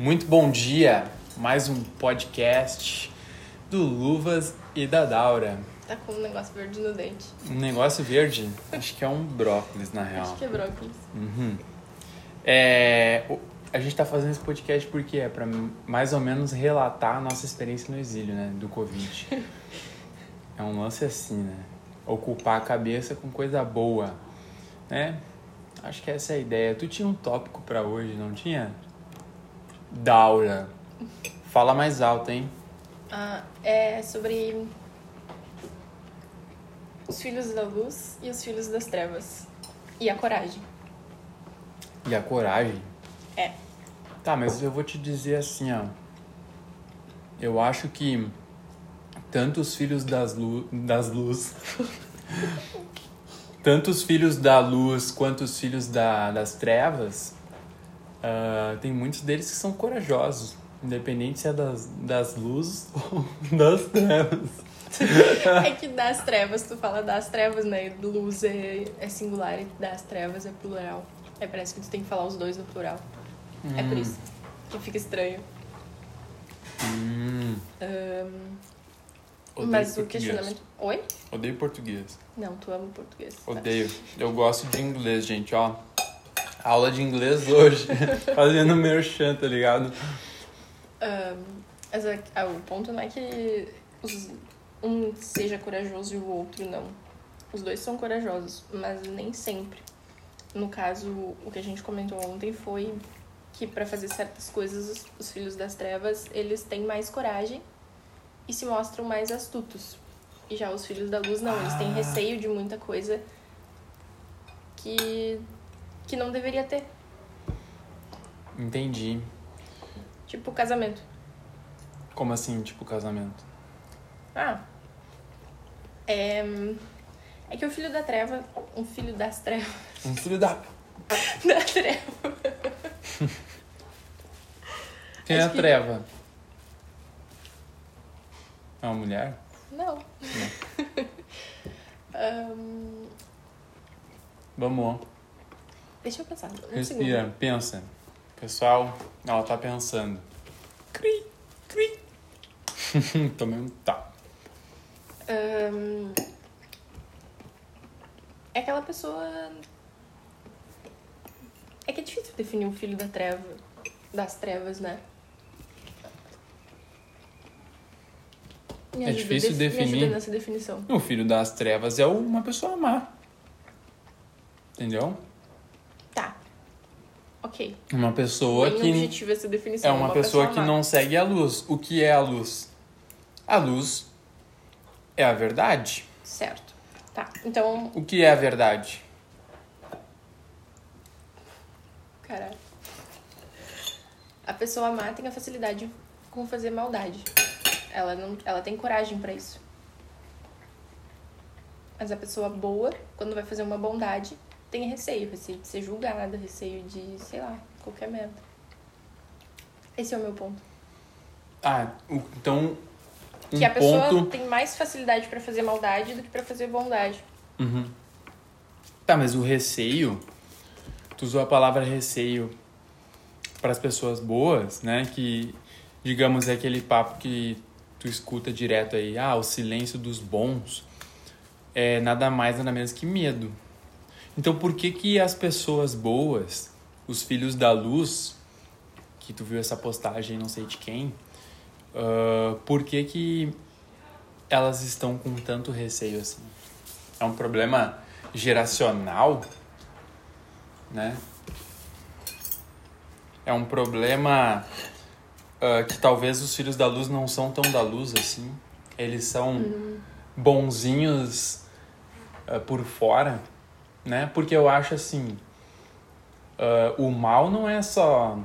Muito bom dia, mais um podcast do Luvas e da Daura. Tá com um negócio verde no dente. Um negócio verde, acho que é um brócolis na real. Acho que é brócolis. Uhum. É, a gente tá fazendo esse podcast porque é pra mais ou menos relatar a nossa experiência no exílio, né, do Covid. É um lance assim, né? Ocupar a cabeça com coisa boa, né? Acho que essa é a ideia. Tu tinha um tópico pra hoje, não tinha? Daura. Fala mais alto, hein? Ah, é sobre os filhos da luz e os filhos das trevas. E a coragem. E a coragem. É. Tá, mas eu vou te dizer assim, ó. Eu acho que tanto os filhos das, lu das luz. tanto os filhos da luz quanto os filhos da, das trevas. Ah, tem muitos deles que são corajosos. Independente se é das, das luzes ou das trevas. É que das trevas, tu fala das trevas, né? Luz é, é singular e das trevas é plural. Aí parece que tu tem que falar os dois no plural. É por isso que fica estranho. Hum, odeio mas o questionamento. Oi? Odeio português. Não, tu ama português. Odeio. Eu gosto de inglês, gente, ó. Aula de inglês hoje. Fazendo merchan, tá ligado? Ahn, mas é- ah, o ponto não é que os- um seja corajoso e o outro não. Os dois são corajosos, mas nem sempre. No caso, o que a gente comentou ontem foi que para fazer certas coisas os, os filhos das trevas, eles têm mais coragem e se mostram mais astutos. E já os filhos da luz não, eles têm Ah. receio de muita coisa que que não deveria ter, Entendi. tipo casamento. Como assim, tipo, casamento? Ah. É. É que o filho da treva. Um filho das trevas. Um filho da... Da treva. Quem é a que- treva? É uma mulher? Não. Ahn, Vamos, deixa eu pensar. Um respira, segundo. pensa. Pessoal, ela tá pensando. Cri, cri. Tomei um tapa. Ahn, é aquela pessoa. É que é difícil definir um filho da treva. Das trevas, né? Me É ajuda, difícil def- definir. nessa definição. O filho das trevas é uma pessoa má. Entendeu? Ok. Uma pessoa Bem que objetiva essa definição. é uma, pessoa, que má. não segue a luz. O que é a luz? A luz é a verdade. Certo. Tá. Então, O que é a verdade? caralho. A pessoa má tem a facilidade com fazer maldade. Ela não, ela tem coragem pra isso. Mas a pessoa boa, quando vai fazer uma bondade, tem receio, receio de ser julgada, receio de, sei lá, qualquer merda. Esse é o meu ponto. Ah, então um que a pessoa ponto. tem mais facilidade pra fazer maldade do que pra fazer bondade. Uhum. Tá, mas o receio, tu usou a palavra receio para as pessoas boas, né? Que, digamos, é aquele papo que tu escuta direto aí, ah, o silêncio dos bons é nada mais, nada menos que medo. Então, por que que as pessoas boas, os filhos da luz, que tu viu essa postagem, não sei de quem, ah, por que que elas estão com tanto receio assim? É um problema geracional, né? É um problema ah, que talvez os filhos da luz não são tão da luz assim. Eles são bonzinhos ah, por fora, né? Porque eu acho assim, ah, o mal não é só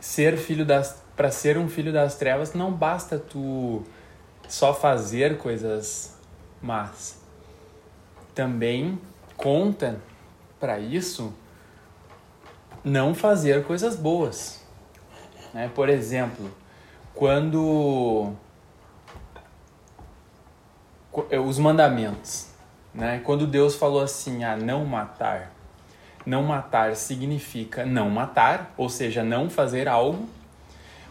ser filho das para ser um filho das trevas não basta tu só fazer coisas más. Também conta para isso não fazer coisas boas. Né? Por exemplo, quando qu- eh, os mandamentos, né? Quando Deus falou assim, a não matar, Não matar significa não matar, ou seja, não fazer algo,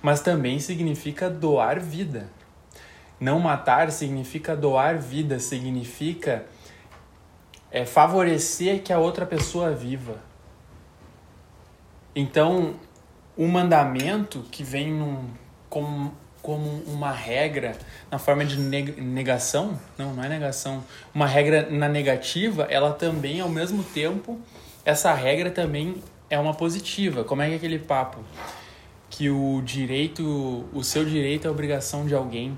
mas também significa doar vida. Não matar significa doar vida, significa é, favorecer que a outra pessoa viva. Então, o mandamento que vem num, como, como uma regra na forma de negação, não, não é negação, uma regra na negativa, ela também, ao mesmo tempo, essa regra também é uma positiva. Como é que é aquele papo? Que o direito, o seu direito é obrigação de alguém.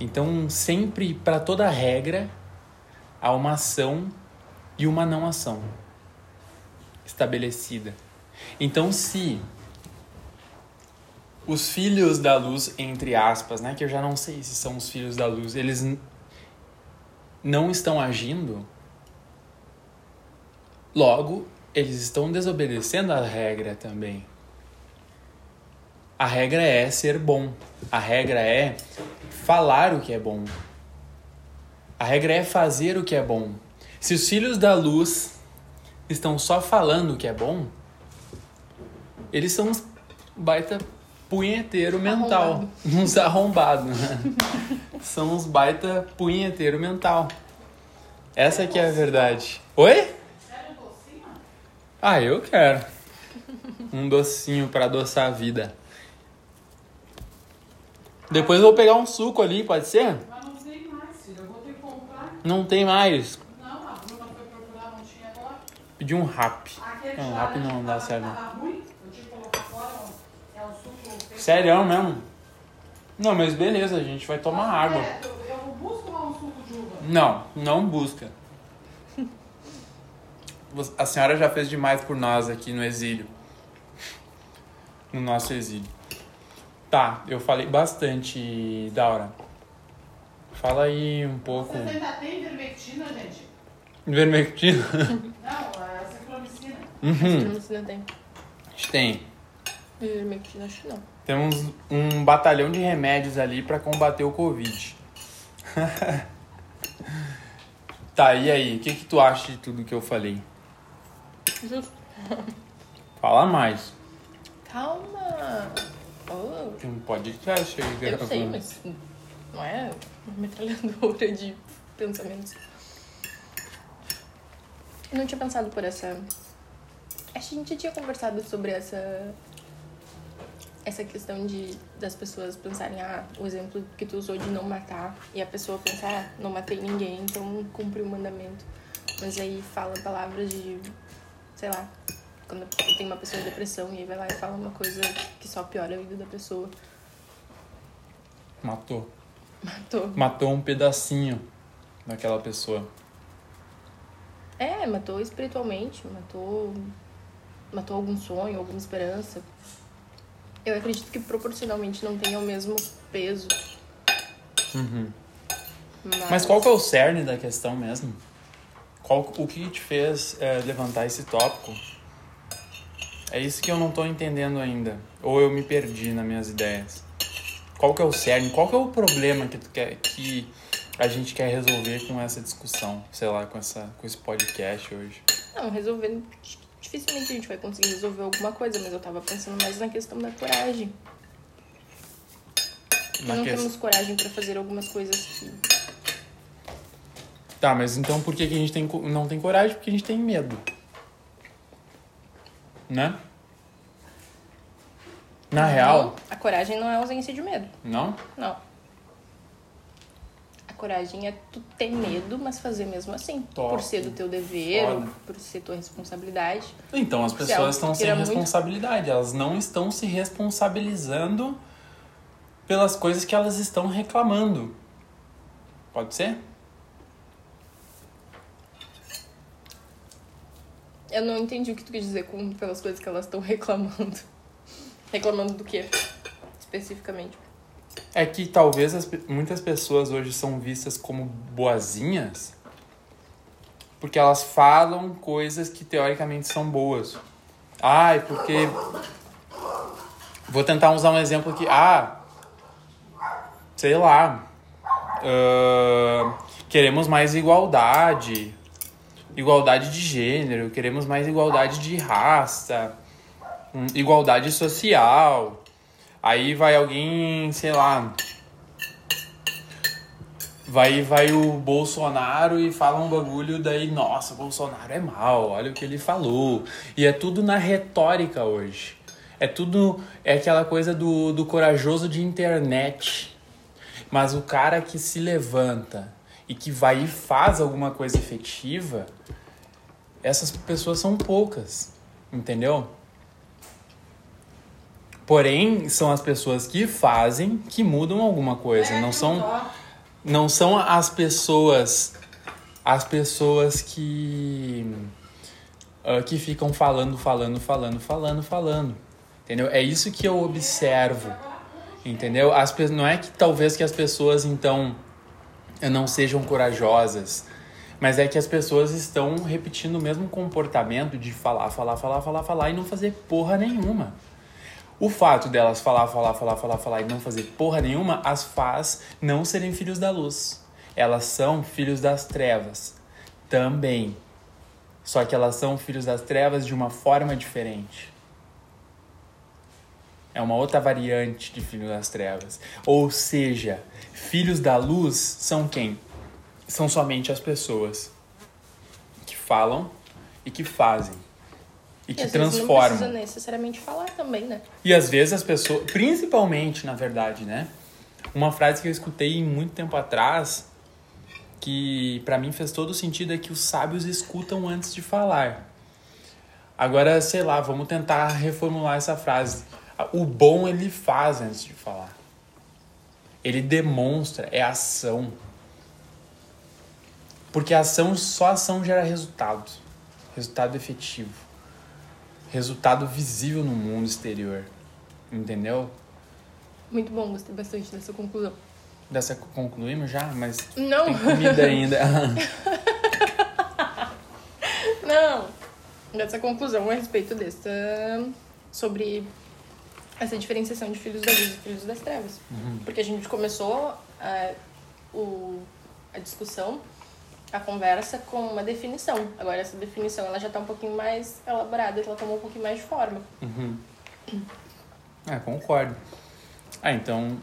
Então, sempre, para toda regra, há uma ação e uma não ação estabelecida. Então, se os filhos da luz, entre aspas, né, que eu já não sei se são os filhos da luz, eles não estão agindo, Logo, eles estão desobedecendo a regra também. A regra é ser bom. A regra é falar o que é bom. A regra é fazer o que é bom. Se os filhos da luz estão só falando o que é bom, eles são baita punheteiro mental. Arrombado. Uns arrombados. Né? são uns baita punheteiro mental. Essa que é a verdade. Oi? Ah, eu quero. Um docinho para adoçar a vida. Depois eu vou pegar um suco ali, pode ser? Mas não tem mais, filho. Eu vou ter que comprar. Não tem mais. Não, a Bruna foi procurar, não tinha agora. Pedi um rap. Aquele Não, rap não dá certo. Tava ruim, eu tinha que colocar fora. É um suco... Sério mesmo? Não, mas beleza, a gente vai tomar água. É, eu, eu busco um suco de uva. Não, não busca. Você- A senhora já fez demais por nós aqui no exílio. No nosso exílio. Tá, eu falei bastante, Daura. Fala aí um pouco. Vocês ainda tem vermectina, gente? Vermectina? Não, é ciclomicina. Uhum. Não sei se tem. A gente tem. Ivermectina, acho que não. Temos um batalhão de remédios ali pra combater o Covid. tá, e aí? O que, que tu acha de tudo que eu falei? Justo. Fala mais. Calma. Oh, Tem um podcast aí eu sei, mas não é uma metralhadora de pensamentos. Eu não tinha pensado por essa. Acho que a gente já tinha conversado sobre essa. Essa questão de das pessoas pensarem, ah, o exemplo que tu usou de não matar, e a pessoa pensar, ah, não matei ninguém, então cumpri o mandamento. Mas aí fala palavras de, sei lá, quando tem uma pessoa em depressão e aí vai lá e fala uma coisa que só piora a vida da pessoa. Matou. Matou. Matou um pedacinho daquela pessoa. É, matou espiritualmente, matou. Matou algum sonho, alguma esperança. Eu acredito que proporcionalmente não tenha o mesmo peso. Uhum. Mas, Mas qual que é o cerne da questão mesmo? Qual, o que te fez é, levantar esse tópico? É isso que eu não tô entendendo ainda. Ou eu me perdi nas minhas ideias. Qual que é o cerne? Qual que é o problema que tu quer que a gente quer resolver com essa discussão? Sei lá, com, essa, com esse podcast hoje. Não, resolvendo. Dificilmente a gente vai conseguir resolver alguma coisa, mas eu tava pensando mais na questão da coragem. Na não ques- temos coragem pra fazer algumas coisas que. Tá, mas então por que, que a gente tem, não tem coragem? Porque a gente tem medo. Né? Na real, A coragem não é ausência de medo. não? Não. Coragem é tu ter medo, mas fazer mesmo assim. Top. Por ser do teu dever, Foda. por ser tua responsabilidade. Então as algo pessoas estão sem muito- responsabilidade, elas não estão se responsabilizando pelas coisas que elas estão reclamando. Pode ser? Eu não entendi o que tu quis dizer com pelas coisas que elas estão reclamando. Reclamando do quê? Especificamente. É que talvez as muitas pessoas hoje são vistas como boazinhas porque elas falam coisas que teoricamente são boas. Ai, porque. Vou tentar usar um exemplo aqui. Ah, sei lá. ah, queremos mais igualdade. igualdade de gênero, queremos mais igualdade de raça, hum, igualdade social. Aí vai alguém, sei lá, vai vai o Bolsonaro e fala um bagulho daí, nossa, Bolsonaro é mal, olha o que ele falou. E é tudo na retórica hoje. É tudo é aquela coisa do, do corajoso de internet. Mas o cara que se levanta e que vai e faz alguma coisa efetiva, essas pessoas são poucas, entendeu? Porém, são as pessoas que fazem que mudam alguma coisa, não são não são as pessoas as pessoas que uh, que ficam falando, falando, falando, falando, falando. Entendeu? É isso que eu observo. Entendeu? As, não é que talvez que as pessoas então não sejam corajosas, mas é que as pessoas estão repetindo o mesmo comportamento de falar, falar, falar, falar, falar e não fazer porra nenhuma. O fato delas falar, falar, falar, falar, falar e não fazer porra nenhuma as faz não serem filhos da luz. Elas são filhos das trevas também. Só que elas são filhos das trevas de uma forma diferente. É uma outra variante de filho das trevas. Ou seja, filhos da luz são quem? São somente as pessoas que falam e que fazem e que às transformam. Vezes não precisa necessariamente falar também, né? E às vezes as pessoas, principalmente, na verdade, né? Uma frase que eu escutei muito tempo atrás, que para mim fez todo sentido, é que os sábios escutam antes de falar. Agora, sei lá, vamos tentar reformular essa frase. O bom ele faz antes de falar. Ele demonstra, é ação. Porque ação, só ação gera resultado. Resultado efetivo. Resultado visível no mundo exterior. Entendeu? Muito bom, gostei bastante dessa conclusão. Dessa concluímos já? Mas Não. tem comida ainda. Não. Dessa conclusão a respeito dessa. sobre essa diferenciação de filhos da luz e filhos das trevas. Porque a gente começou a, o, a discussão, a conversa com uma definição. Agora essa definição ela já está um pouquinho mais elaborada, ela tomou um pouquinho mais de forma. Uhum. É, concordo. Ah, então.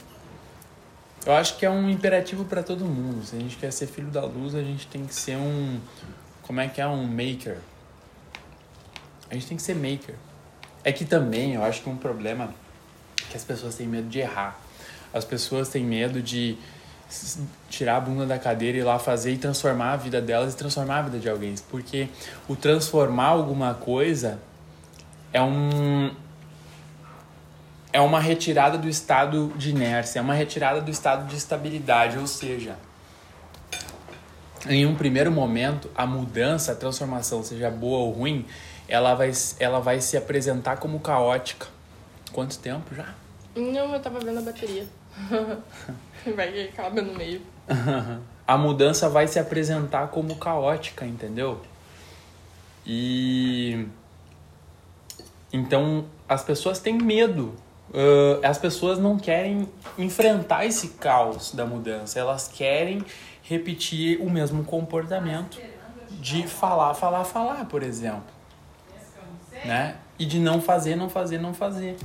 Eu acho que é um imperativo para todo mundo. Se a gente quer ser filho da luz, a gente tem que ser um. Como é que é? Um maker. A gente tem que ser maker. É que também eu acho que um problema é que as pessoas têm medo de errar. As pessoas têm medo de tirar a bunda da cadeira e ir lá fazer e transformar a vida delas e transformar a vida de alguém. Porque o transformar alguma coisa é um é uma retirada do estado de inércia, é uma retirada do estado de estabilidade, ou seja, em um primeiro momento, a mudança, a transformação, seja boa ou ruim, ela vai, ela vai se apresentar como caótica. Quanto tempo já? Não, eu tava vendo a bateria. Vai que acaba no meio. a mudança vai se apresentar como caótica, entendeu? E então as pessoas têm medo. Uh, as pessoas não querem enfrentar esse caos da mudança. Elas querem repetir o mesmo comportamento de falar, falar, falar, por exemplo, né? E de não fazer, não fazer, não fazer.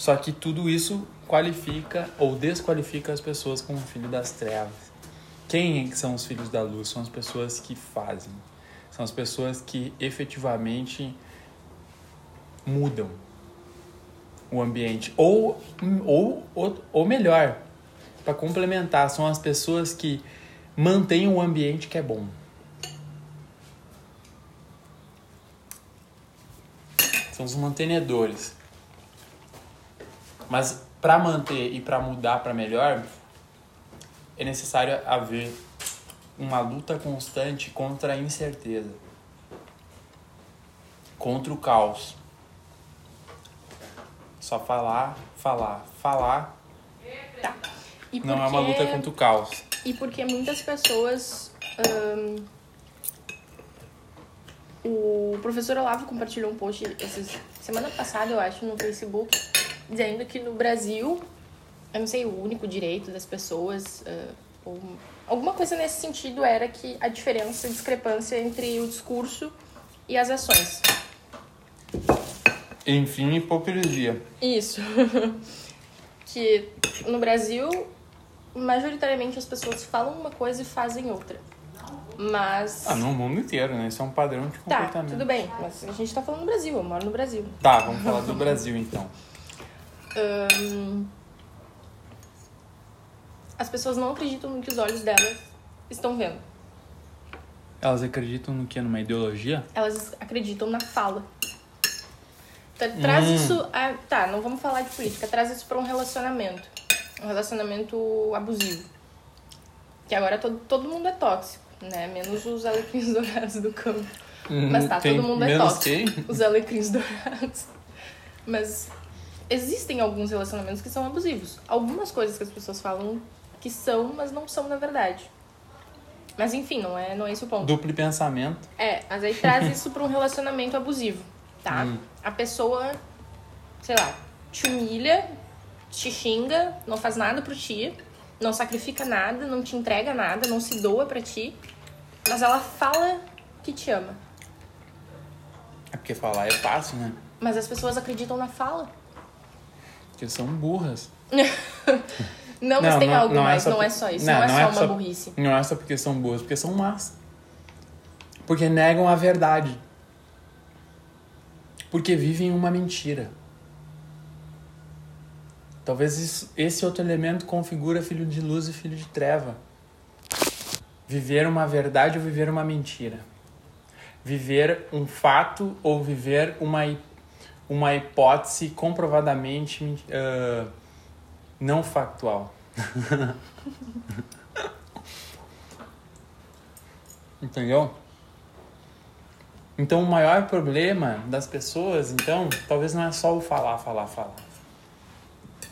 Só que tudo isso qualifica ou desqualifica as pessoas como filho das trevas. Quem que são os filhos da luz? São as pessoas que fazem. São as pessoas que efetivamente mudam o ambiente. Ou, ou, ou, ou melhor, para complementar, são as pessoas que mantêm o ambiente que é bom. São os mantenedores. Mas para manter e para mudar para melhor, é necessário haver uma luta constante contra a incerteza, contra o caos. Só falar, falar, falar Tá. E não é uma porque- luta contra o caos. E porque muitas pessoas. o professor Olavo compartilhou um post semana passada, eu acho, no Facebook, dizendo que no Brasil, eu não sei, o único direito das pessoas ah, Ou alguma coisa nesse sentido era que a diferença, a discrepância entre o discurso e as ações. Enfim, hipocrisia. Isso. que no Brasil, majoritariamente as pessoas falam uma coisa e fazem outra. Mas. Ah, no mundo inteiro, né? Isso é um padrão de Tá, comportamento. tudo bem, mas a gente tá falando do Brasil, eu moro no Brasil. Tá, vamos falar do Brasil então. Ahn, As pessoas não acreditam no que os olhos delas estão vendo. Elas acreditam no que? Numa ideologia? Elas acreditam na fala. Tra- Traz Hum. isso. A, tá, não vamos falar de política. Traz isso pra um relacionamento. Um relacionamento abusivo. Que agora todo, todo mundo é tóxico, né? Menos os alecrins dourados do campo. Mas tá, todo mundo é tóxico. quem? Os alecrins dourados. Mas existem alguns relacionamentos que são abusivos. Algumas coisas que as pessoas falam que são, mas não são na verdade. Mas enfim, não é, não é esse o ponto. Duplo pensamento. É, mas aí traz isso pra um relacionamento abusivo, tá? Hum. A pessoa, sei lá, te humilha, te xinga, não faz nada por ti, não sacrifica nada, não te entrega nada, não se doa pra ti, mas ela fala que te ama. É porque falar é fácil, né? Mas as pessoas acreditam na fala. Porque são burras. Não, mas Não, tem não- algo não é mais, só não é só isso, não, é só é uma só- burrice. Não é só porque são boas, porque são más. Porque negam a verdade. Porque vivem uma mentira. Talvez isso- esse outro elemento configura filho de luz e filho de treva. Viver uma verdade ou viver uma mentira. Viver um fato ou viver uma, hi- uma hipótese comprovadamente men- ah, não factual. Entendeu? Então o maior problema das pessoas, então, talvez não é só o falar, falar, falar.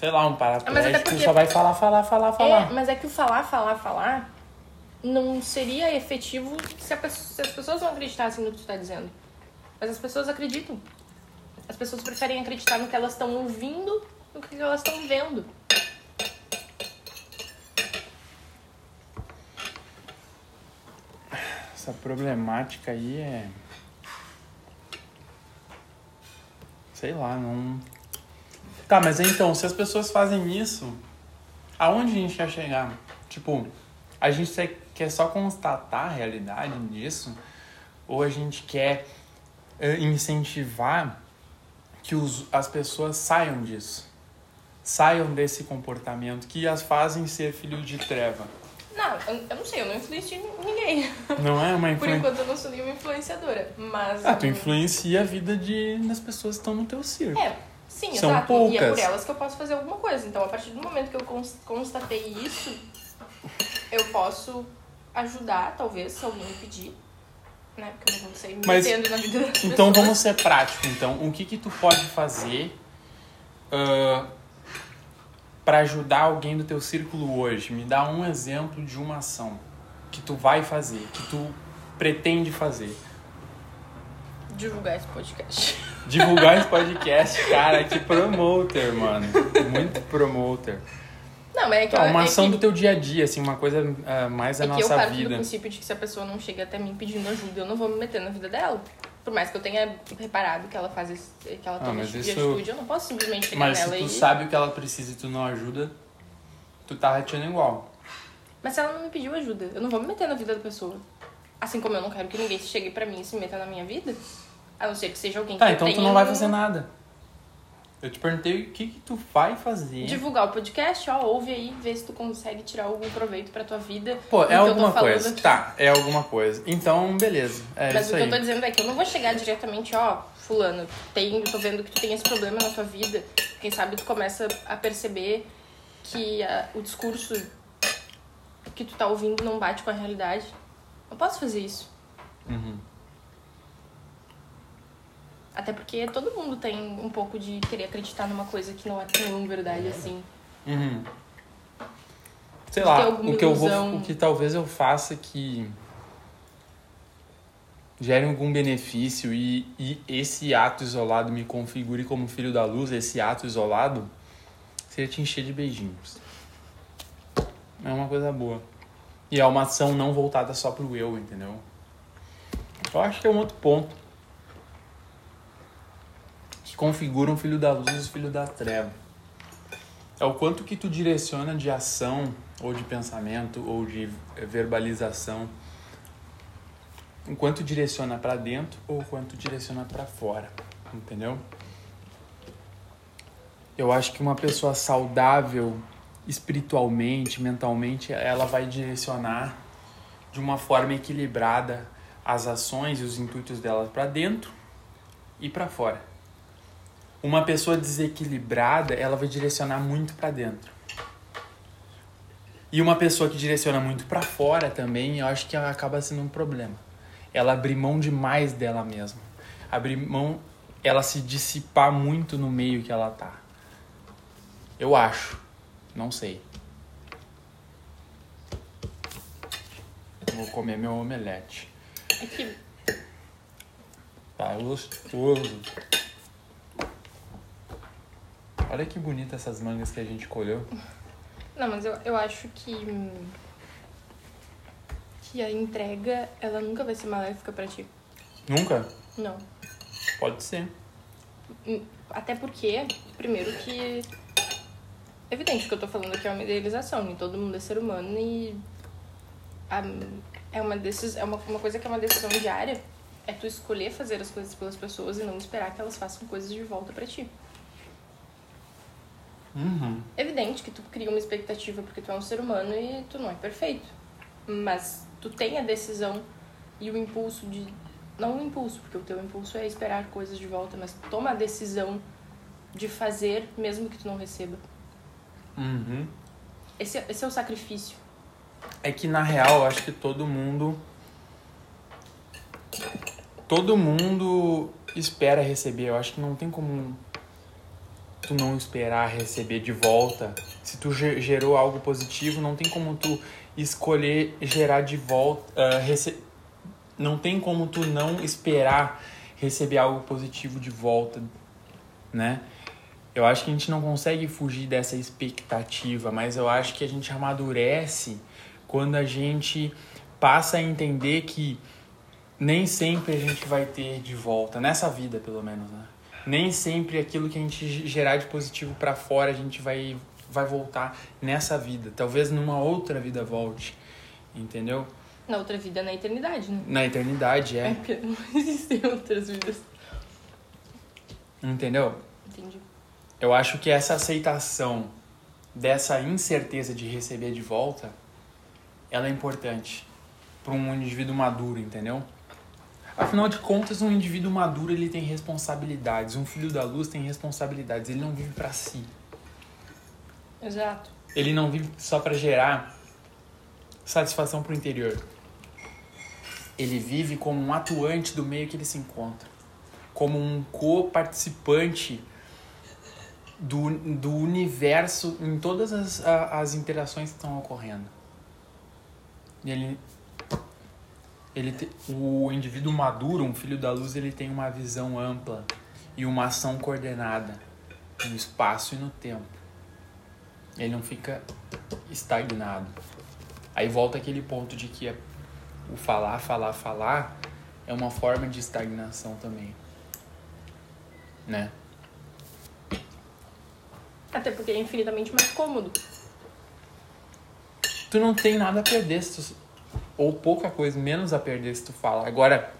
Sei lá, um paraplégico porque- só vai falar, falar, falar, É, falar. mas é que o falar, falar, falar não seria efetivo se, se as pessoas não acreditassem no que tu tá dizendo. Mas as pessoas acreditam. As pessoas preferem acreditar no que elas estão ouvindo do que elas estão vendo. Essa problemática aí é. Sei lá, não. Tá, mas então, se as pessoas fazem isso, aonde a gente quer chegar? Tipo, a gente quer só constatar a realidade disso? Ou a gente quer eh, incentivar que os, as pessoas saiam disso? Saiam desse comportamento que as fazem ser filhos de treva? Não, eu, eu não sei, eu não influencio ninguém. Não é uma Por influência. enquanto eu não sou nenhuma influenciadora. Mas. Ah, tu influencia a vida de, das pessoas que estão no teu círculo. É, sim, São exato. E é poucas. por elas que eu posso fazer alguma coisa. Então, a partir do momento que eu cons- constatei isso, eu posso ajudar, talvez, se alguém me pedir. Né? Porque eu não sair me Mas- metendo na vida das Então pessoas. vamos ser práticos. Então, o que que tu pode fazer para ajudar alguém do teu círculo hoje? Me dá um exemplo de uma ação que tu vai fazer, que tu pretende fazer. Divulgar esse podcast. Divulgar esse podcast, cara, que promoter, mano. Muito promoter. Não, mas é que, Tá, eu- uma é ação que, do teu dia a dia, assim, uma coisa ah, mais da é que eu nossa parto do vida. princípio de que se a pessoa não chega até mim pedindo ajuda, eu não vou me meter na vida dela. Por mais que eu tenha reparado que ela faz esse, que ela Ah, toma mas esse tipo de isso- atitude, eu não posso simplesmente chegar Mas nela se tu e. sabe o que ela precisa e tu não ajuda, tu tá rateando igual. Mas se ela não me pediu ajuda, eu não vou me meter na vida da pessoa. Assim como eu não quero que ninguém chegue pra mim e se meta na minha vida. A não ser que seja alguém que Tá, então tu tenha não vai fazer nada. Eu te perguntei o que que tu vai fazer. Divulgar o podcast, ó, ouve aí, vê se tu consegue tirar algum proveito pra tua vida. Pô, é alguma coisa. aqui. Tá, é alguma coisa. Então, beleza. É Mas o que aí. eu tô dizendo é que eu não vou chegar diretamente, ó, fulano, tem, tô vendo que tu tem esse problema na tua vida. Quem sabe tu começa a perceber que ah, o discurso que tu tá ouvindo não bate com a realidade. Não posso fazer isso. Uhum. Até porque todo mundo tem um pouco de querer acreditar numa coisa que não é tão verdade assim. Uhum. Sei De lá, o que eu vou, o que talvez eu faça que gere algum benefício e, e esse ato isolado me configure como filho da luz, esse ato isolado, seria te encher de beijinhos. É uma coisa boa. E é uma ação não voltada só pro eu, entendeu? Eu acho que é um outro ponto. Que configura um filho da luz e filho da treva. É o quanto que tu direciona de ação, ou de pensamento, ou de verbalização. O quanto direciona para dentro ou o quanto direciona para fora. Entendeu? Eu acho que uma pessoa saudável espiritualmente, mentalmente, ela vai direcionar de uma forma equilibrada as ações e os intuitos dela para dentro e para fora. Uma pessoa desequilibrada, ela vai direcionar muito para dentro. E uma pessoa que direciona muito para fora também, eu acho que ela acaba sendo um problema. Ela abrir mão demais dela mesma. Abrir mão, ela se dissipar muito no meio que ela tá. Eu acho. Não sei. Vou comer meu omelete. Aqui, Tá gostoso. Olha que bonita essas mangas que a gente colheu. Não, mas eu, eu acho que. Que a entrega, ela nunca vai ser maléfica pra ti. Nunca? Não. Pode ser. Hum, Até porque, primeiro que. Evidente que eu tô falando aqui é uma idealização, nem todo mundo é ser humano e. a- é uma, decis, é uma, uma coisa que é uma decisão diária. É tu escolher fazer as coisas pelas pessoas e não esperar que elas façam coisas de volta pra ti. Uhum. Evidente que tu cria uma expectativa porque tu é um ser humano e tu não é perfeito. Mas tu tem a decisão e o impulso de. Não o impulso, porque o teu impulso é esperar coisas de volta, mas toma a decisão de fazer mesmo que tu não receba. Uhum. Esse, esse é o sacrifício. É que na real eu acho que todo mundo. Todo mundo espera receber. Eu acho que não tem como tu não esperar receber de volta. Se tu ge- gerou algo positivo, não tem como tu escolher gerar de volta. ah, rece- Não tem como tu não esperar receber algo positivo de volta, né? Eu acho que a gente não consegue fugir dessa expectativa, mas eu acho que a gente amadurece quando a gente passa a entender que nem sempre a gente vai ter de volta, nessa vida pelo menos, né? Nem sempre aquilo que a gente gerar de positivo pra fora a gente vai, vai voltar nessa vida. Talvez numa outra vida volte, entendeu? Na outra vida, na eternidade, né? Na eternidade, É é. porque não existem outras vidas. Entendeu? Entendi. Eu acho que essa aceitação dessa incerteza de receber de volta, ela é importante para um indivíduo maduro, entendeu? Afinal de contas, um indivíduo maduro ele tem responsabilidades. Um filho da luz tem responsabilidades. Ele não vive para si. Exato. Ele não vive só para gerar satisfação pro interior. Ele vive como um atuante do meio que ele se encontra, como um co-participante do, do universo em todas as, as interações que estão ocorrendo. E ele, ele te- o indivíduo maduro, um filho da luz, ele tem uma visão ampla e uma ação coordenada no espaço e no tempo. Ele não fica estagnado. Aí volta aquele ponto de que é- o falar, falar, falar é uma forma de estagnação também. Né? Até porque é infinitamente mais cômodo. Tu não tem nada a perder se tu, ou pouca coisa, menos a perder se tu fala. Agora,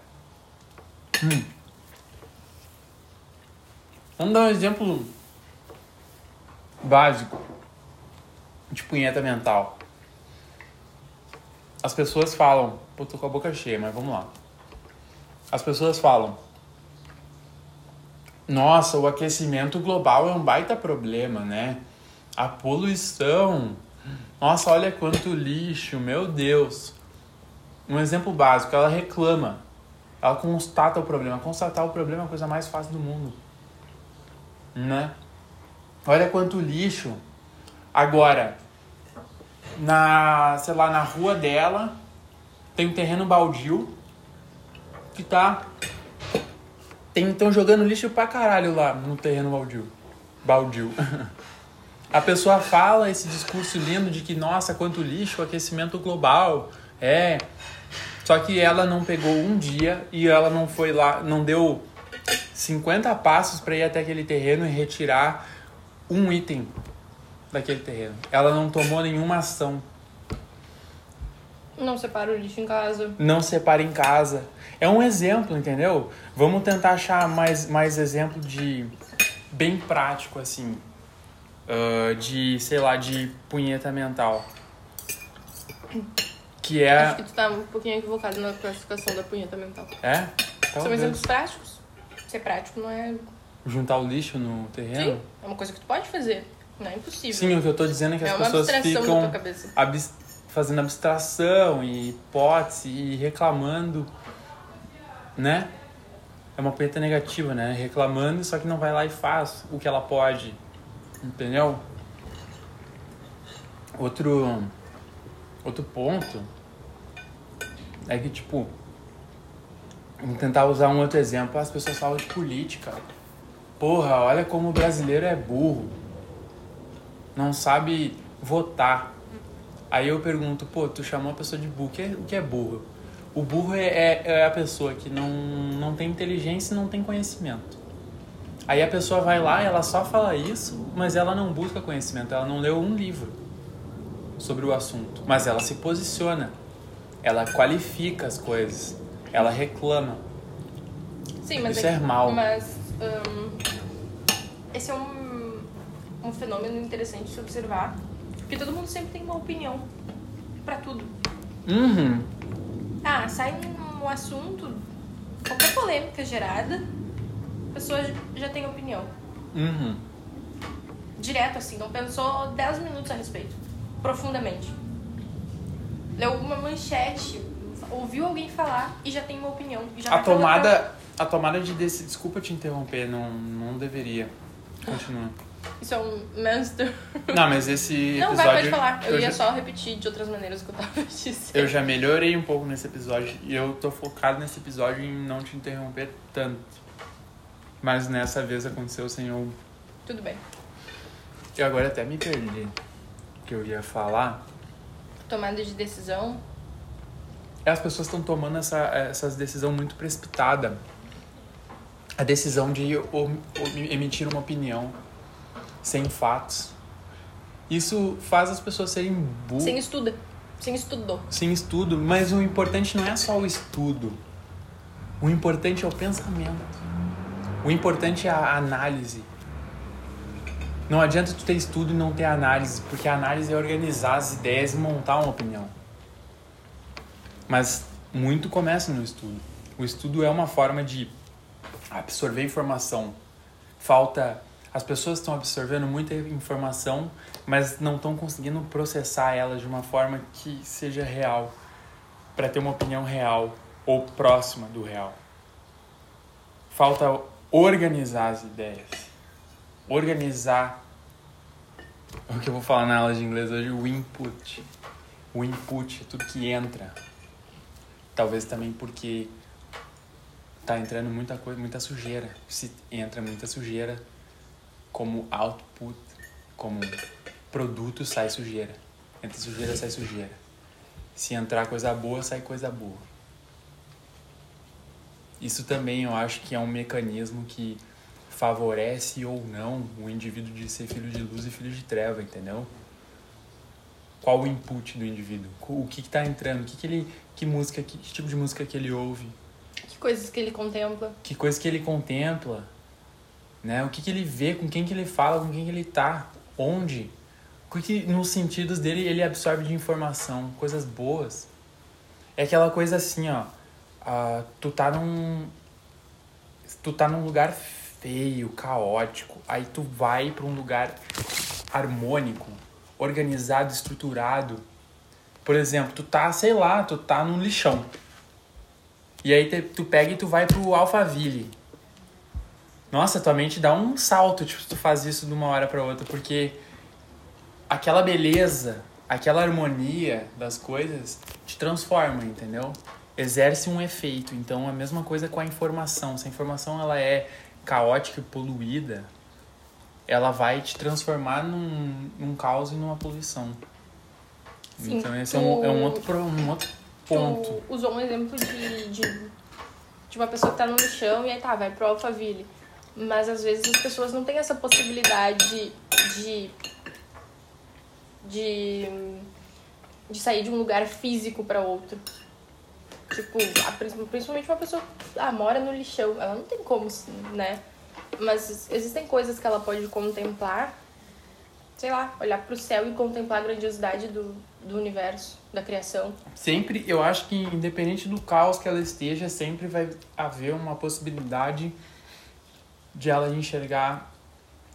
hum, vamos dar um exemplo básico de punheta mental. As pessoas falam, pô, tô com a boca cheia, mas vamos lá. As pessoas falam, nossa, o aquecimento global é um baita problema, né? A poluição. Nossa, olha quanto lixo, meu Deus. Um exemplo básico, ela reclama. Ela constata o problema. Constatar o problema é a coisa mais fácil do mundo. Né? Olha quanto lixo. Agora, na, sei lá, na rua dela tem um terreno baldio que tá estão jogando lixo pra caralho lá no terreno baldio. Baldio. A pessoa fala esse discurso lindo de que, nossa, quanto lixo, aquecimento global. É. Só que ela não pegou um dia e ela não foi lá, não deu 50 passos para ir até aquele terreno e retirar um item daquele terreno. Ela não tomou nenhuma ação. Não separa o lixo em casa. Não separa em casa. É um exemplo, entendeu? Vamos tentar achar mais, mais exemplo de bem prático, assim. Uh, de, sei lá, de punheta mental. Que é. Acho que tu tá um pouquinho equivocado na classificação da punheta mental. É? São Talvez. exemplos práticos. Ser prático não é. Juntar o lixo no terreno? Sim, é uma coisa que tu pode fazer. Não é impossível. Sim, o que eu tô dizendo é que é as pessoas ficam tua cabeça. abs- fazendo abstração e hipótese e reclamando, né? É uma punheta negativa, né? Reclamando, só que não vai lá e faz o que ela pode. Entendeu? Outro outro ponto é que tipo vamos tentar usar um outro exemplo. As pessoas falam de política. Porra, olha como o brasileiro é burro. Não sabe votar. Aí eu pergunto, pô, tu chamou a pessoa de burro. O que é, o que é burro? O burro é, é, é a pessoa que não, não tem inteligência e não tem conhecimento. Aí a pessoa vai lá ela só fala isso, mas ela não busca conhecimento, ela não leu um livro sobre o assunto. Mas ela se posiciona, ela qualifica as coisas, ela reclama. Sim, mas Isso é mal. Mas hum, esse é um, um fenômeno interessante de se observar. Porque todo mundo sempre tem uma opinião pra tudo. Uhum. Ah, sai um assunto, qualquer polêmica gerada, a pessoa já tem opinião. Uhum. Direto, assim, não pensou 10 minutos a respeito. Profundamente. Leu uma manchete, ouviu alguém falar e já tem uma opinião. Já A tomada, a tomada de decisão. Desculpa te interromper, não, não deveria. Continua. Isso é um master. Não, mas esse Não, episódio. vai, pode falar. Eu, ia já, só repetir de outras maneiras que eu tava dizendo. eu já melhorei um pouco nesse episódio e eu tô focado nesse episódio em não te interromper tanto. Mas nessa vez aconteceu sem eu. Tudo bem. Eu agora até me perdi. O que eu ia falar. Tomada de decisão. As pessoas estão tomando essa, essas decisão muito precipitada. A decisão de emitir uma opinião sem fatos. Isso faz as pessoas serem burras. Sem estudo. Sem estudo. sem estudo, mas o importante não é só o estudo. O importante é o pensamento. O importante é a análise. Não adianta tu ter estudo e não ter análise, porque a análise é organizar as ideias e montar uma opinião. Mas muito começa no estudo. O estudo é uma forma de absorver informação. Falta as pessoas estão absorvendo muita informação, mas não estão conseguindo processar ela de uma forma que seja real, para ter uma opinião real ou próxima do real. Falta organizar as ideias. Organizar o que eu vou falar na aula de inglês hoje, o input. O input é tudo que entra. Talvez também porque tá entrando muita coisa, muita sujeira. Se entra muita sujeira, como output, como produto sai sujeira. Entra sujeira, sai sujeira. Se entrar coisa boa, sai coisa boa. Isso também eu acho que é um mecanismo que favorece ou não o indivíduo de ser filho de luz e filho de treva, entendeu? Qual o input do indivíduo? O que que tá entrando? O que que ele que música, que, que tipo de música que ele ouve? Que coisas que ele contempla. que coisa que ele contempla, né? O que, que ele vê, com quem que ele fala, com quem que ele tá, onde, o que, nos sentidos dele ele absorve de informação, coisas boas. É aquela coisa assim, ó, ah, tu tá num tu tá num lugar feio, caótico, aí tu vai para um lugar harmônico, organizado, estruturado. Por exemplo, tu tá, sei lá, tu tá num lixão. E aí te- tu pega e tu vai pro Alphaville. Nossa, tua mente dá um salto, tipo, tu faz isso de uma hora pra outra, porque aquela beleza, aquela harmonia das coisas te transforma, entendeu? Exerce um efeito. Então, a mesma coisa com a informação. Se a informação ela é caótica e poluída, ela vai te transformar num, num caos e numa poluição. Sim, então esse é, um, tu- é um, outro, pro- um outro ponto. Usou um exemplo de, de, de uma pessoa que tá no lixão e aí tá, vai pro Alphaville. Mas às vezes as pessoas não têm essa possibilidade de. de. de sair de um lugar físico pra outro. Tipo, a- principalmente uma pessoa que ah, mora no lixão. Ela não tem como, né? Mas existem coisas que ela pode contemplar. Sei lá, olhar pro céu e contemplar a grandiosidade do, do universo, da criação. Sempre, eu acho que independente do caos que ela esteja, sempre vai haver uma possibilidade de ela enxergar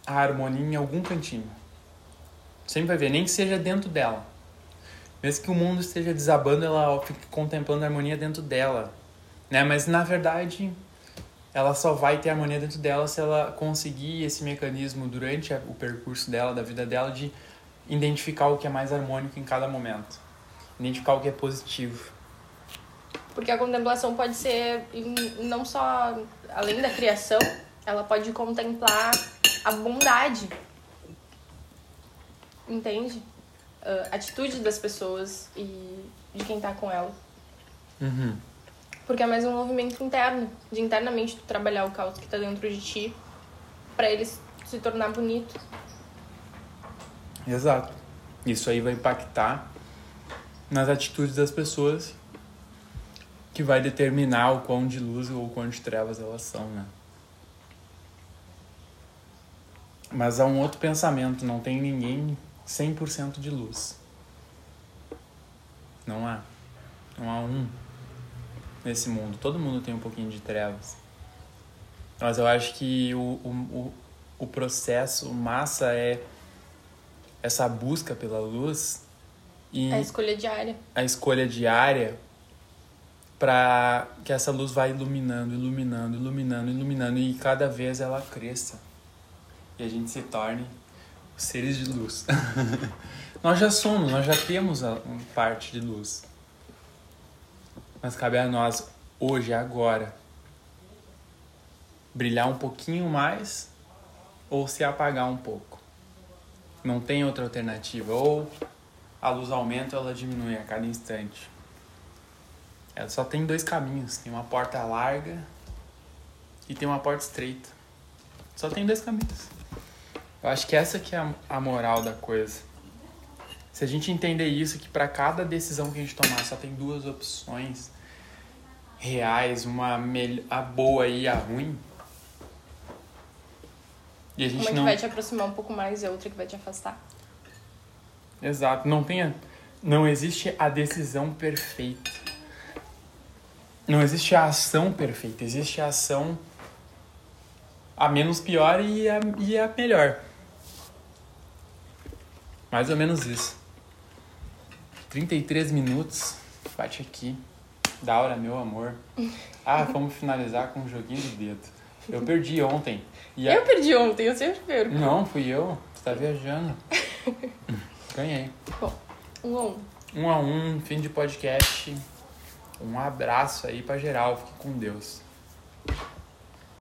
a harmonia em algum cantinho. Sempre vai ver, nem que seja dentro dela. Mesmo que o mundo esteja desabando, ela fica contemplando a harmonia dentro dela. Né? Mas na verdade, ela só vai ter harmonia dentro dela se ela conseguir esse mecanismo durante o percurso dela, da vida dela, de identificar o que é mais harmônico em cada momento. Identificar o que é positivo. Porque a contemplação pode ser não só além da criação, ela pode contemplar a bondade. Entende? Ah, atitude das pessoas e de quem tá com ela. Uhum. Porque é mais um movimento interno, de internamente tu trabalhar o caos que tá dentro de ti pra ele se tornar bonito. Exato. Isso aí vai impactar nas atitudes das pessoas que vai determinar o quão de luz ou o quão de trevas elas são, né? Mas há um outro pensamento, não tem ninguém 100% de luz. Não há. Não há um nesse mundo. Todo mundo tem um pouquinho de trevas. Mas eu acho que o, o, o, o processo, massa é essa busca pela luz e a escolha diária. a escolha diária para que essa luz vá iluminando, iluminando, iluminando, iluminando e cada vez ela cresça e a gente se torne seres de luz. nós já somos, nós já temos a um parte de luz. Mas cabe a nós hoje, agora, brilhar um pouquinho mais ou se apagar um pouco. Não tem outra alternativa. Ou a luz aumenta ou ela diminui a cada instante. Ela só tem dois caminhos. Tem uma porta larga e tem uma porta estreita. Só tem dois caminhos. Eu acho que essa que é a- moral da coisa. Se a gente entender isso, que para cada decisão que a gente tomar só tem duas opções reais, uma a boa e a ruim. E a gente Uma que não vai te aproximar um pouco mais e a outra que vai te afastar. Exato, não tem a- não existe a decisão perfeita. Não existe a ação perfeita, existe a ação a menos pior e a, e a melhor. Mais ou menos isso. 33 minutos, bate aqui. Da hora, meu amor. Ah, vamos finalizar com um joguinho de dedo. Eu perdi ontem. A- Eu perdi ontem, eu sempre perco. Não, fui eu. Você tá viajando. Ganhei. Um a um. Um a um, fim de podcast. Um abraço aí pra geral. Fique com Deus.